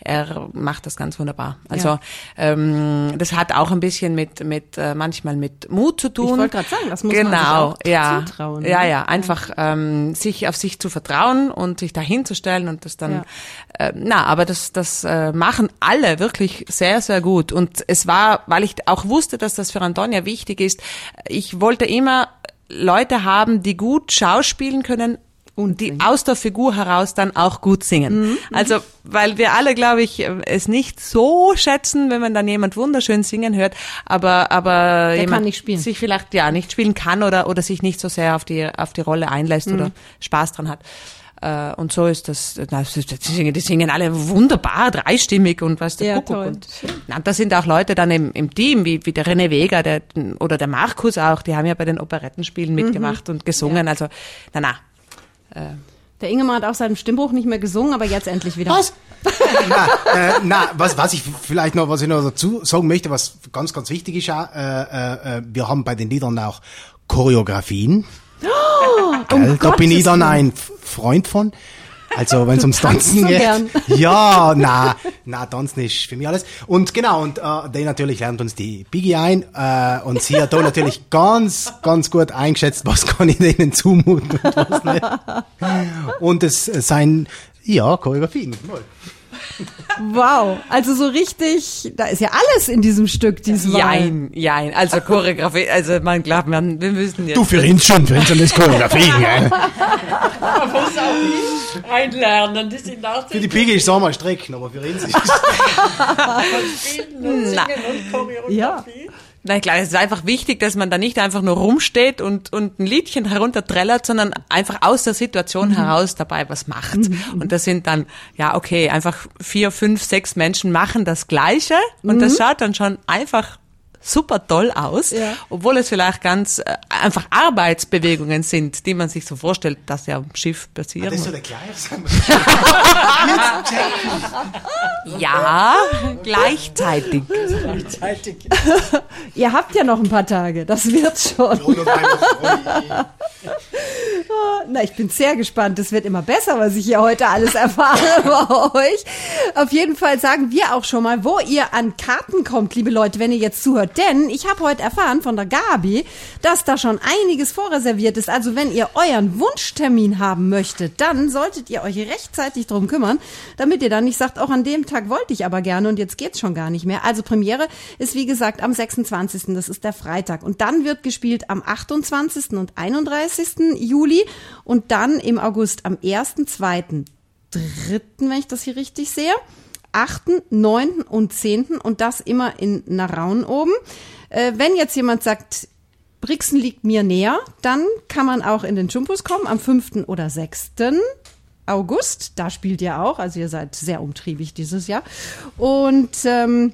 er macht das ganz wunderbar. Also Ja. ähm, das hat auch ein bisschen mit, mit äh, manchmal mit Mut zu tun. Ich wollte gerade sagen, das muss man sich genau, auch ja, zutrauen, Ja, ne? ja, einfach ähm, sich auf sich zu vertrauen und sich dahinzustellen und das dann. Ja. Äh, na, aber das, das äh, machen alle wirklich sehr, sehr gut. Und es war, weil ich auch wusste, dass das für Antonia wichtig ist. Ich wollte immer Leute haben, die gut schauspielen können. Und die aus der Figur heraus dann auch gut singen. Mhm, Also, weil wir alle, glaube ich, es nicht so schätzen, wenn man dann jemand wunderschön singen hört, aber, aber kann jemand nicht spielen. sich vielleicht ja nicht spielen kann oder, oder sich nicht so sehr auf die, auf die Rolle einlässt Mhm. oder Spaß dran hat. Äh, Und so ist das, na, das ist- die singen, die singen alle wunderbar, dreistimmig und was der Ja, Kuckuck. toll. Und, na, da sind auch Leute dann im, im Team, wie, wie der René Vega der, oder der Markus auch, die haben ja bei den Operettenspielen Mhm. mitgemacht und gesungen. Also, na, na. Der Ingemar hat auch seinen Stimmbruch nicht mehr gesungen, aber jetzt endlich wieder. Was? na, äh, na, was, was ich vielleicht noch, was ich noch dazu sagen möchte, was ganz, ganz wichtig ist, auch, äh, äh, äh, wir haben bei den Liedern auch Choreografien. Gell? da bin ich dann ein Freund von. Also wenn es ums Tanzen so geht. gern. Ja, na, na, Tanzen ist für mich alles. Und genau, und äh, der natürlich lernt uns die Biggie ein äh, und sie hat da natürlich ganz, ganz gut eingeschätzt, was kann ich denen zumuten und was nicht. Und es äh, sein, ja, Choreografien. Mal. Wow, also so richtig, da ist ja alles in diesem Stück diesmal. Jein, jein. Also Choreografie, also man glaubt, man, wir müssen jetzt. Du, für uns schon, für uns schon das Choreografie, gell? Man muss auch nicht einlernen, die sind auch Für die Piggy ist Sommer strecken, aber für uns ist Spielen und Na. Singen und Choreografie. Ja. Na klar, es ist einfach wichtig, dass man da nicht einfach nur rumsteht und, und ein Liedchen herunterträllert, sondern einfach aus der Situation heraus dabei was macht. Und das sind dann, ja, okay, einfach vier, fünf, sechs Menschen machen das Gleiche und das schaut dann schon einfach super toll aus, Ja. obwohl es vielleicht ganz äh, einfach Arbeitsbewegungen sind, die man sich so vorstellt, dass ja am Schiff passieren. das ist so muss. der Gleich. ja, gleichzeitig. Gleichzeitig. Ihr habt ja noch ein paar Tage, das wird schon. Na, ich bin sehr gespannt. Es wird immer besser, was ich hier heute alles erfahre bei euch. Auf jeden Fall sagen wir auch schon mal, wo ihr an Karten kommt, liebe Leute, wenn ihr jetzt zuhört. Denn ich habe heute erfahren von der Gabi, dass da schon einiges vorreserviert ist. Also wenn ihr euren Wunschtermin haben möchtet, dann solltet ihr euch rechtzeitig drum kümmern, damit ihr dann nicht sagt, auch an dem Tag wollte ich aber gerne und jetzt geht's schon gar nicht mehr. Also Premiere ist wie gesagt am 26. Das ist der Freitag. Und dann wird gespielt am 28. und 31. Juli und dann im August am 1., 2., 3., wenn ich das hier richtig sehe. 8., 9. und 10. und das immer in Narauen oben. Äh, wenn jetzt jemand sagt, Brixen liegt mir näher, dann kann man auch in den Jumpus kommen am 5. oder 6. August. Da spielt ihr auch, also ihr seid sehr umtriebig dieses Jahr. Und ähm,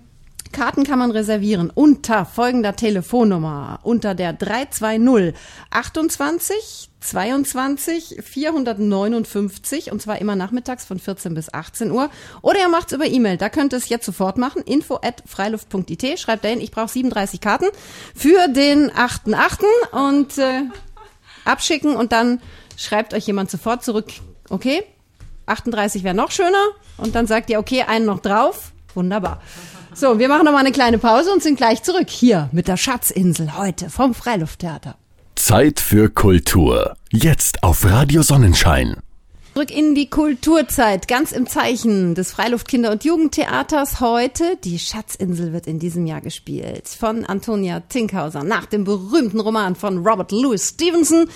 Karten kann man reservieren unter folgender Telefonnummer, unter der 320 28 22 459 und zwar immer nachmittags von 14 bis 18 Uhr. Oder ihr macht's über E-Mail, da könnt ihr es jetzt sofort machen, info at freiluft.it, schreibt dahin, ich brauche 37 Karten für den 8.8. und äh, abschicken und dann schreibt euch jemand sofort zurück, okay, 38 wäre noch schöner. Und dann sagt ihr, okay, einen noch drauf, wunderbar. So, wir machen noch mal eine kleine Pause und sind gleich zurück hier mit der Schatzinsel heute vom Freilufttheater. Zeit für Kultur. Jetzt auf Radio Sonnenschein. Zurück in die Kulturzeit, ganz im Zeichen des Freiluftkinder- und Jugendtheaters heute. Die Schatzinsel wird in diesem Jahr gespielt von Antonia Tinkhauser nach dem berühmten Roman von Robert Louis Stevenson.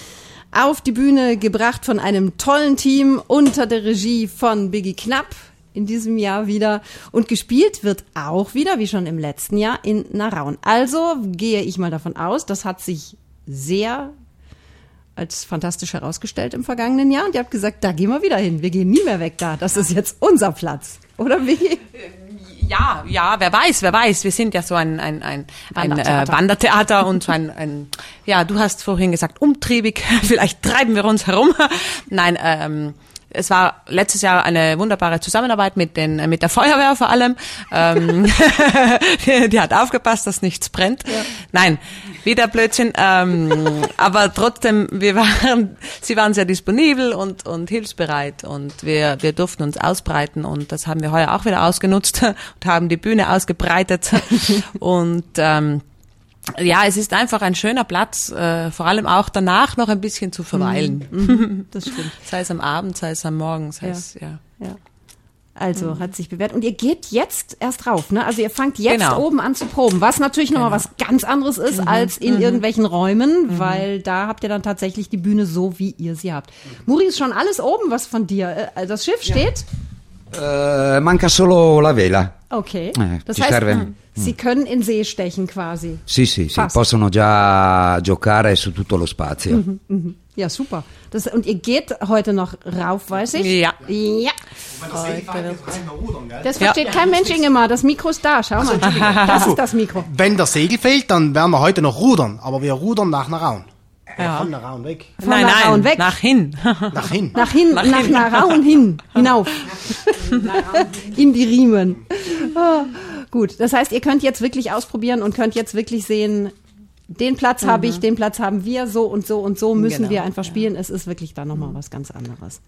Auf die Bühne gebracht von einem tollen Team unter der Regie von Biggie Knapp in diesem Jahr wieder. Und gespielt wird auch wieder, wie schon im letzten Jahr, in Naraun. Also gehe ich mal davon aus, das hat sich sehr als fantastisch herausgestellt im vergangenen Jahr. Und ihr habt gesagt, da gehen wir wieder hin. Wir gehen nie mehr weg da. Das ist jetzt unser Platz. Oder wie? Ja, ja, wer weiß, wer weiß. Wir sind ja so ein, ein, ein, ein Wandertheater. äh, Wandertheater und so ein, ein, ja, du hast vorhin gesagt, umtriebig. Vielleicht treiben wir uns herum. Nein, ähm, es war letztes Jahr eine wunderbare Zusammenarbeit mit den mit der Feuerwehr vor allem. Ähm, die, die hat aufgepasst, dass nichts brennt. Nein, wieder Blödsinn. Ähm, aber trotzdem, wir waren, sie waren sehr disponibel und und hilfsbereit und wir wir durften uns ausbreiten und das haben wir heuer auch wieder ausgenutzt und haben die Bühne ausgebreitet und ähm, ja, es ist einfach ein schöner Platz, äh, vor allem auch danach noch ein bisschen zu verweilen. Das stimmt. sei es am Abend, sei es am Morgen, sei Ja. es, ja. Ja. Also hat sich bewährt. Und ihr geht jetzt erst rauf, ne? Also ihr fangt jetzt Genau. oben an zu proben, was natürlich nochmal was ganz anderes ist als in irgendwelchen Räumen, weil da habt ihr dann tatsächlich die Bühne so, wie ihr sie habt. Muri, ist schon alles oben, was von dir? Äh, Das Schiff steht? Eh, manca solo la vela. Okay. Eh, das heißt, serve- sie können in See stechen quasi. Sì, sì, sì, Fast. possono già giocare su tutto lo spazio. Ja, super. Das, und ihr geht heute noch rauf, weiß ich? Ja. Ja. Das versteht kein Mensch, Ingemar. Das Mikro ist da. Schau mal. Das ist das Mikro. Wenn der Segel fehlt, dann werden wir heute noch rudern, aber wir rudern nach Naraun. Ja. Von Naraun weg. Von nein, Narauen nein, weg. nach hin. Nach hin. Nach hin, nach, Narauen hin, hinauf. In die Riemen. Ah, gut, das heißt, ihr könnt jetzt wirklich ausprobieren und könnt jetzt wirklich sehen, den Platz habe ich, den Platz haben wir, so und so und so müssen Genau, wir einfach spielen. Es ist wirklich da nochmal was ganz anderes.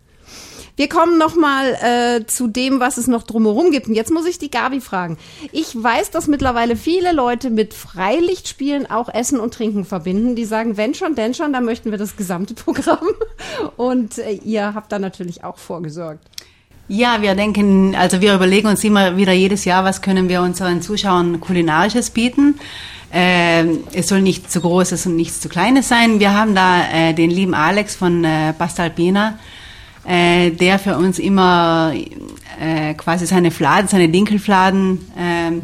Wir kommen nochmal äh, zu dem, was es noch drumherum gibt. Und jetzt muss ich die Gabi fragen. Ich weiß, dass mittlerweile viele Leute mit Freilichtspielen auch Essen und Trinken verbinden. Die sagen, wenn schon, denn schon, dann möchten wir das gesamte Programm. Und äh, ihr habt da natürlich auch vorgesorgt. Ja, wir denken, also wir überlegen uns immer wieder jedes Jahr, was können wir unseren Zuschauern kulinarisches bieten. Ähm, es soll nichts zu Großes und nichts zu Kleines sein. Wir haben da äh, den lieben Alex von äh, Pastalpina, äh, der für uns immer äh, quasi seine Fladen, seine Dinkelfladen ähm,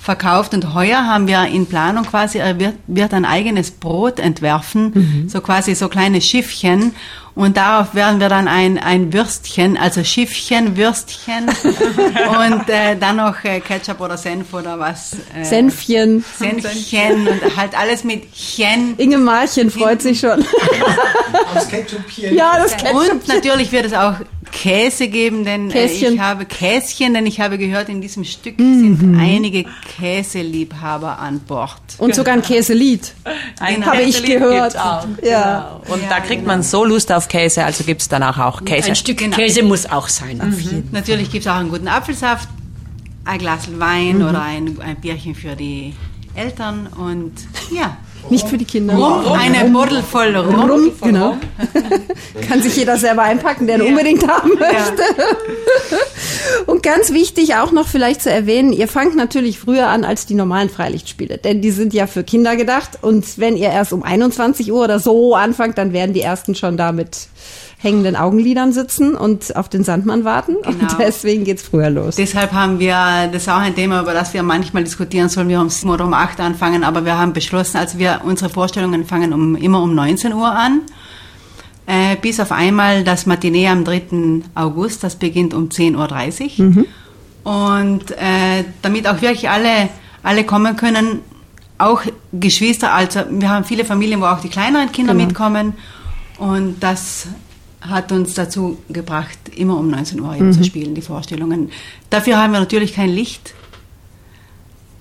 verkauft. Und heuer haben wir in Planung quasi, er wird, wird ein eigenes Brot entwerfen, so quasi so kleine Schiffchen und darauf werden wir dann ein, ein Würstchen, also Schiffchen, Würstchen und äh, dann noch äh, Ketchup oder Senf oder was. Äh, Senfchen. Senfchen und halt alles mit Chen. Inge Marchen freut sich schon. Aus Ketchupchen. ja, das Ketchup. Und natürlich wird es auch Käse geben, denn äh, Käschen. ich habe Käschen, denn ich habe gehört, in diesem Stück sind einige Käseliebhaber an Bord. Und sogar ein Käselied. Ein Habe ich Käselied gehört. gibt's Auch. Ja. Genau. Und da kriegt man so Lust auf Käse, also gibt's danach auch Käse. Ein Stück Käse muss auch sein. Natürlich gibt es auch einen guten Apfelsaft, ein Glas Wein oder ein, ein Bierchen für die Eltern und ja, Nicht für die Kinder. Rum, eine Buddel voll Rum. Rum, genau. Kann sich jeder selber einpacken, der ihn unbedingt haben möchte. Und ganz wichtig auch noch vielleicht zu erwähnen, ihr fangt natürlich früher an als die normalen Freilichtspiele, denn die sind ja für Kinder gedacht und wenn ihr erst um 21 Uhr oder so anfangt, dann werden die ersten schon da mit hängenden Augenlidern sitzen und auf den Sandmann warten und Genau. deswegen geht's früher los. Deshalb haben wir, das ist auch ein Thema, über das wir manchmal diskutieren, sollen wir um 7 oder um 8 anfangen, aber wir haben beschlossen, also wir, unsere Vorstellungen fangen um, immer um 19 Uhr an. Äh, bis auf einmal das Matinee am 3. August, das beginnt um 10.30 Uhr. Und äh, damit auch wirklich alle, alle kommen können, auch Geschwister, also wir haben viele Familien, wo auch die kleineren Kinder Genau. mitkommen. Und das hat uns dazu gebracht, immer um 19 Uhr eben zu spielen, die Vorstellungen. Dafür haben wir natürlich kein Licht,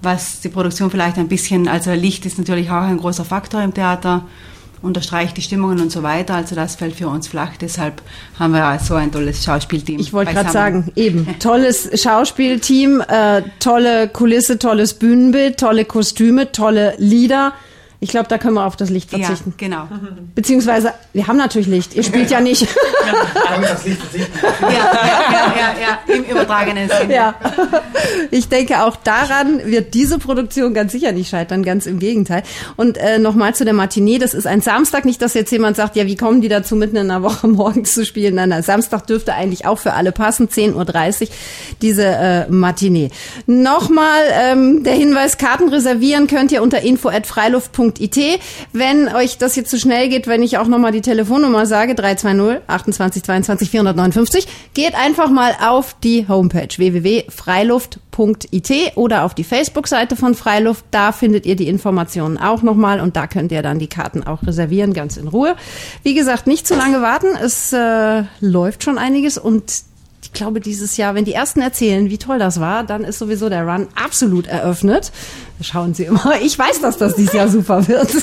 was die Produktion vielleicht ein bisschen, also Licht ist natürlich auch ein großer Faktor im Theater. unterstreicht die Stimmungen und so weiter. Also das fällt für uns flach. Deshalb haben wir so ein tolles Schauspielteam. Ich wollte gerade sagen, eben, tolles Schauspielteam, äh, tolle Kulisse, tolles Bühnenbild, tolle Kostüme, tolle Lieder. Ich glaube, da können wir auf das Licht Ja, verzichten. genau. Beziehungsweise, wir haben natürlich Licht. Ihr spielt ja nicht. Ja, ja, ja, ja, ja, im übertragenen Sinne. ja. Ich denke, auch daran wird diese Produktion ganz sicher nicht scheitern, ganz im Gegenteil. Und äh, nochmal zu der Matinee, das ist ein Samstag, nicht, dass jetzt jemand sagt, ja, wie kommen die dazu, mitten in der Woche morgens zu spielen? Nein, nein, Samstag dürfte eigentlich auch für alle passen, 10.30 Uhr, diese äh, Matinee. Nochmal ähm, der Hinweis, Karten reservieren könnt ihr unter info.freiluft.it. Wenn euch das jetzt zu schnell geht, wenn ich auch nochmal die Telefonnummer sage, 320 28 22 459, geht einfach mal auf die Homepage www.freiluft.it oder auf die Facebook-Seite von Freiluft. Da findet ihr die Informationen auch nochmal und da könnt ihr dann die Karten auch reservieren, ganz in Ruhe. Wie gesagt, nicht zu lange warten. Es äh, läuft schon einiges und ich glaube, dieses Jahr, wenn die Ersten erzählen, wie toll das war, dann ist sowieso der Run absolut eröffnet. Schauen Sie immer. Ich weiß, dass das dieses Jahr super wird.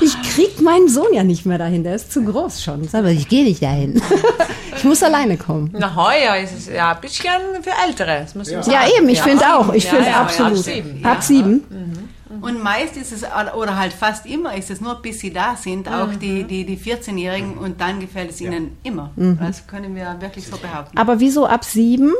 Ich krieg meinen Sohn ja nicht mehr dahin. Der ist zu groß schon. Aber ich gehe nicht dahin. Ich muss alleine kommen. Na, heuer ist es ja ein bisschen für Ältere. Das muss ich sagen. Ja, eben. Ich finde auch. Ich Ja, finde ja, ja, absolut. ab sieben. Ab sieben. Und meist ist es, oder halt fast immer ist es nur, bis sie da sind, auch die, die, die 14-Jährigen und dann gefällt es ihnen immer. Das können wir wirklich so behaupten. Aber wieso ab sieben?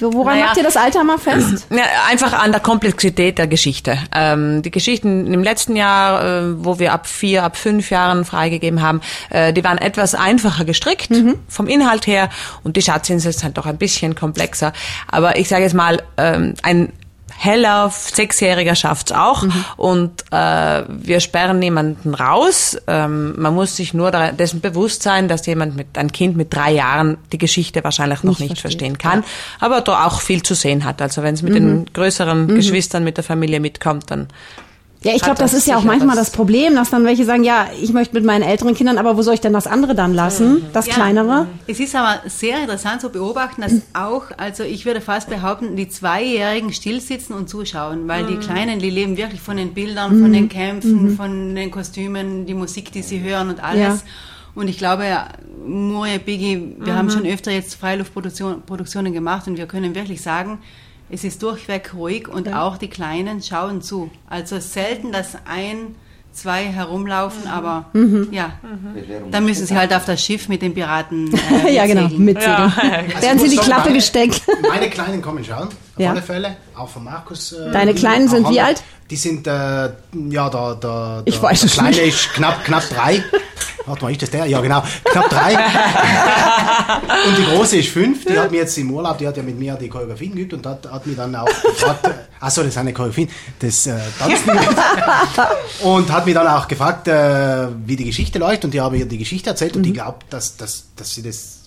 Woran Naja. macht ihr das Alter mal fest? Ja, einfach an der Komplexität der Geschichte. Ähm, die Geschichten im letzten Jahr, äh, wo wir ab vier, ab fünf Jahren freigegeben haben, äh, die waren etwas einfacher gestrickt vom Inhalt her und die Schatzinsel ist halt doch ein bisschen komplexer. Aber ich sage jetzt mal, ähm, ein heller Sechsjähriger schafft's auch. Und äh, wir sperren niemanden raus. Ähm, man muss sich nur dessen bewusst sein, dass jemand mit ein Kind mit drei Jahren die Geschichte wahrscheinlich noch Nicht nicht, verstehen kann, aber da auch viel zu sehen hat. Also wenn es mit den größeren Geschwistern, mit der Familie mitkommt, dann Ja, ich glaube, das das ist ja auch manchmal das Problem, dass dann welche sagen, ja, ich möchte mit meinen älteren Kindern, aber wo soll ich denn das andere dann lassen? Das Ja. kleinere? Es ist aber sehr interessant zu beobachten, dass auch, also ich würde fast behaupten, die Zweijährigen stillsitzen und zuschauen, weil die Kleinen, die leben wirklich von den Bildern, von den Kämpfen, von den Kostümen, die Musik, die sie hören und alles. Ja. Und ich glaube, Moje, Biggie, wir haben schon öfter jetzt Freiluftproduktionen Produktionen gemacht und wir können wirklich sagen, es ist durchweg ruhig und auch die Kleinen schauen zu. Also selten, dass ein, zwei herumlaufen, aber ja, dann müssen sie halt auf das Schiff mit den Piraten äh, ja, genau, mitsegeln. mitsegeln. Also Werden ich sie die sagen, Klappe meine- gesteckt? Meine Kleinen kommen schauen, auf Ja. alle Fälle. Auch von Markus. äh, Deine Kleinen sind wie alt? Die sind, äh, ja, der, der, Ich der, weiß der Kleine nicht. ist knapp, knapp drei. Warte mal, ist das der? Ja, genau. Knapp drei. und die Große ist fünf. Die hat mir jetzt im Urlaub, die hat ja mit mir die Choreografien geübt und hat, hat mir dann auch gefragt, achso, das ist eine Choreografie, das äh, Tanzen. und hat mir dann auch gefragt, äh, wie die Geschichte läuft und die habe ihr die Geschichte erzählt und die glaubt, dass, dass, dass sie das,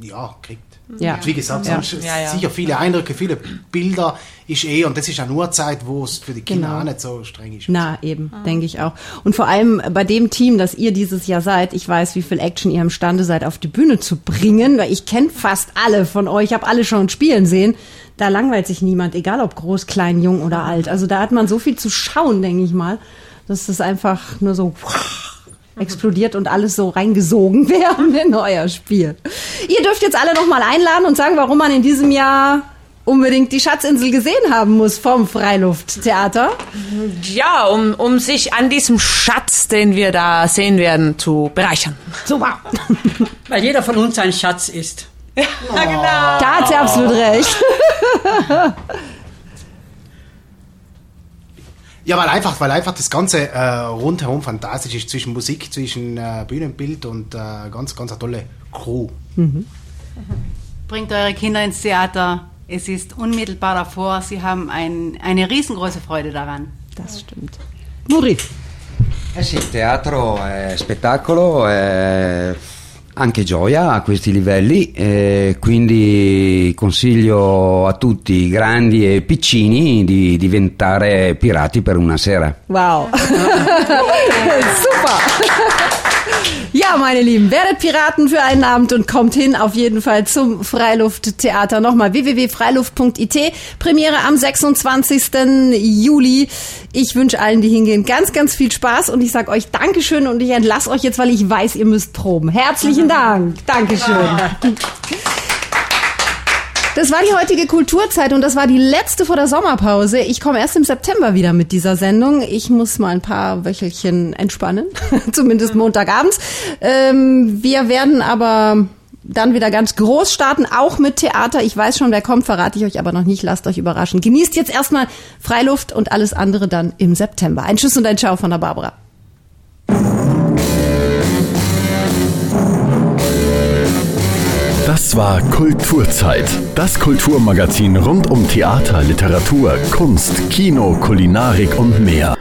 ja, kriegt. Ja. Und wie gesagt, Ja. sonst Ja, ja. sicher viele Eindrücke, viele Bilder ist eh, und das ist eine Uhrzeit, wo es für die Kinder Genau. auch nicht so streng ist. Na, eben, denke ich auch. Und vor allem bei dem Team, das ihr dieses Jahr seid, ich weiß, wie viel Action ihr imstande seid, auf die Bühne zu bringen, weil ich kenne fast alle von euch, habe alle schon spielen sehen. Da langweilt sich niemand, egal ob groß, klein, jung oder alt. Also da hat man so viel zu schauen, denke ich mal, dass das einfach nur so explodiert und alles so reingesogen werden in euer Spiel. Ihr dürft jetzt alle noch mal einladen und sagen, warum man in diesem Jahr unbedingt die Schatzinsel gesehen haben muss vom Freilufttheater. ja, um, um sich an diesem Schatz, den wir da sehen werden, zu bereichern. Super. Weil jeder von uns ein Schatz ist. Ja, genau. Da hat sie absolut recht. Ja, weil einfach, weil einfach das Ganze äh, rundherum fantastisch ist, zwischen Musik, zwischen äh, Bühnenbild und äh, ganz, ganz eine tolle Crew. Bringt eure Kinder ins Theater. Es ist unmittelbar davor. Sie haben ein, eine riesengroße Freude daran. Das stimmt. Maurice. Eh sì, il teatro è spettacolo, è anche gioia a questi livelli, e quindi consiglio a tutti, grandi e piccini, di diventare pirati per una sera. Wow. Super. Ja, Ja, meine Lieben, werdet Piraten für einen Abend und kommt hin auf jeden Fall zum Freilufttheater. Nochmal www.freiluft.it. Premiere am 26. Juli. Ich wünsche allen, die hingehen, ganz, ganz viel Spaß und ich sage euch Dankeschön und ich entlasse euch jetzt, weil ich weiß, ihr müsst proben. Herzlichen Dank. Dankeschön. Das war die heutige Kulturzeit und das war die letzte vor der Sommerpause. Ich komme erst im September wieder mit dieser Sendung. Ich muss mal ein paar Wöchelchen entspannen, zumindest Montagabends. Ähm, wir werden aber dann wieder ganz groß starten, auch mit Theater. Ich weiß schon, wer kommt, verrate ich euch aber noch nicht. Lasst euch überraschen. Genießt jetzt erstmal Freiluft und alles andere dann im September. Ein Tschüss und ein Ciao von der Barbara. Das war Kulturzeit. Das Kulturmagazin rund um Theater, Literatur, Kunst, Kino, Kulinarik und mehr.